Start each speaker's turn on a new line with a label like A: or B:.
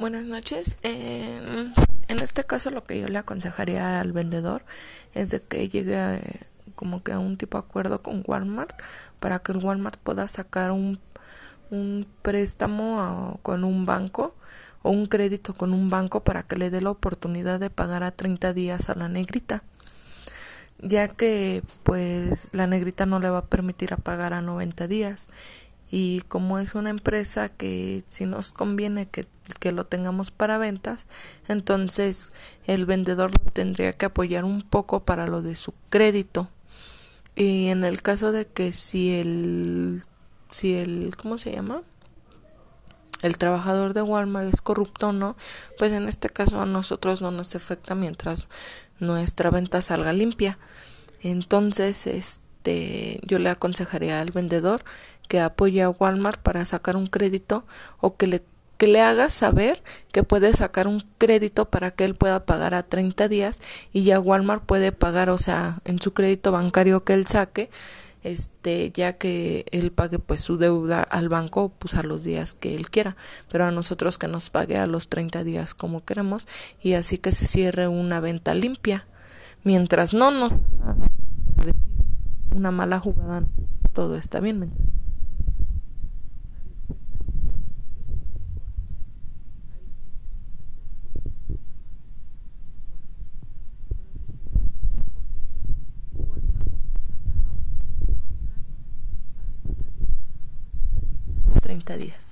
A: Buenas noches. Eh, en este caso lo que yo le aconsejaría al vendedor es de que llegue eh, como que a un tipo de acuerdo con Walmart para que el Walmart pueda sacar un, un préstamo con un banco o un crédito con un banco para que le dé la oportunidad de pagar a 30 días a la negrita ya que pues la negrita no le va a permitir a pagar a 90 días y como es una empresa que si nos conviene que, que, lo tengamos para ventas, entonces el vendedor lo tendría que apoyar un poco para lo de su crédito. Y en el caso de que si el si el ¿cómo se llama? el trabajador de Walmart es corrupto no, pues en este caso a nosotros no nos afecta mientras nuestra venta salga limpia. Entonces, este yo le aconsejaría al vendedor que apoye a Walmart para sacar un crédito o que le que le haga saber que puede sacar un crédito para que él pueda pagar a 30 días y ya Walmart puede pagar, o sea, en su crédito bancario que él saque, este, ya que él pague pues su deuda al banco pues a los días que él quiera, pero a nosotros que nos pague a los 30 días como queremos y así que se cierre una venta limpia. Mientras no nos una mala jugada, todo está bien. 30 días.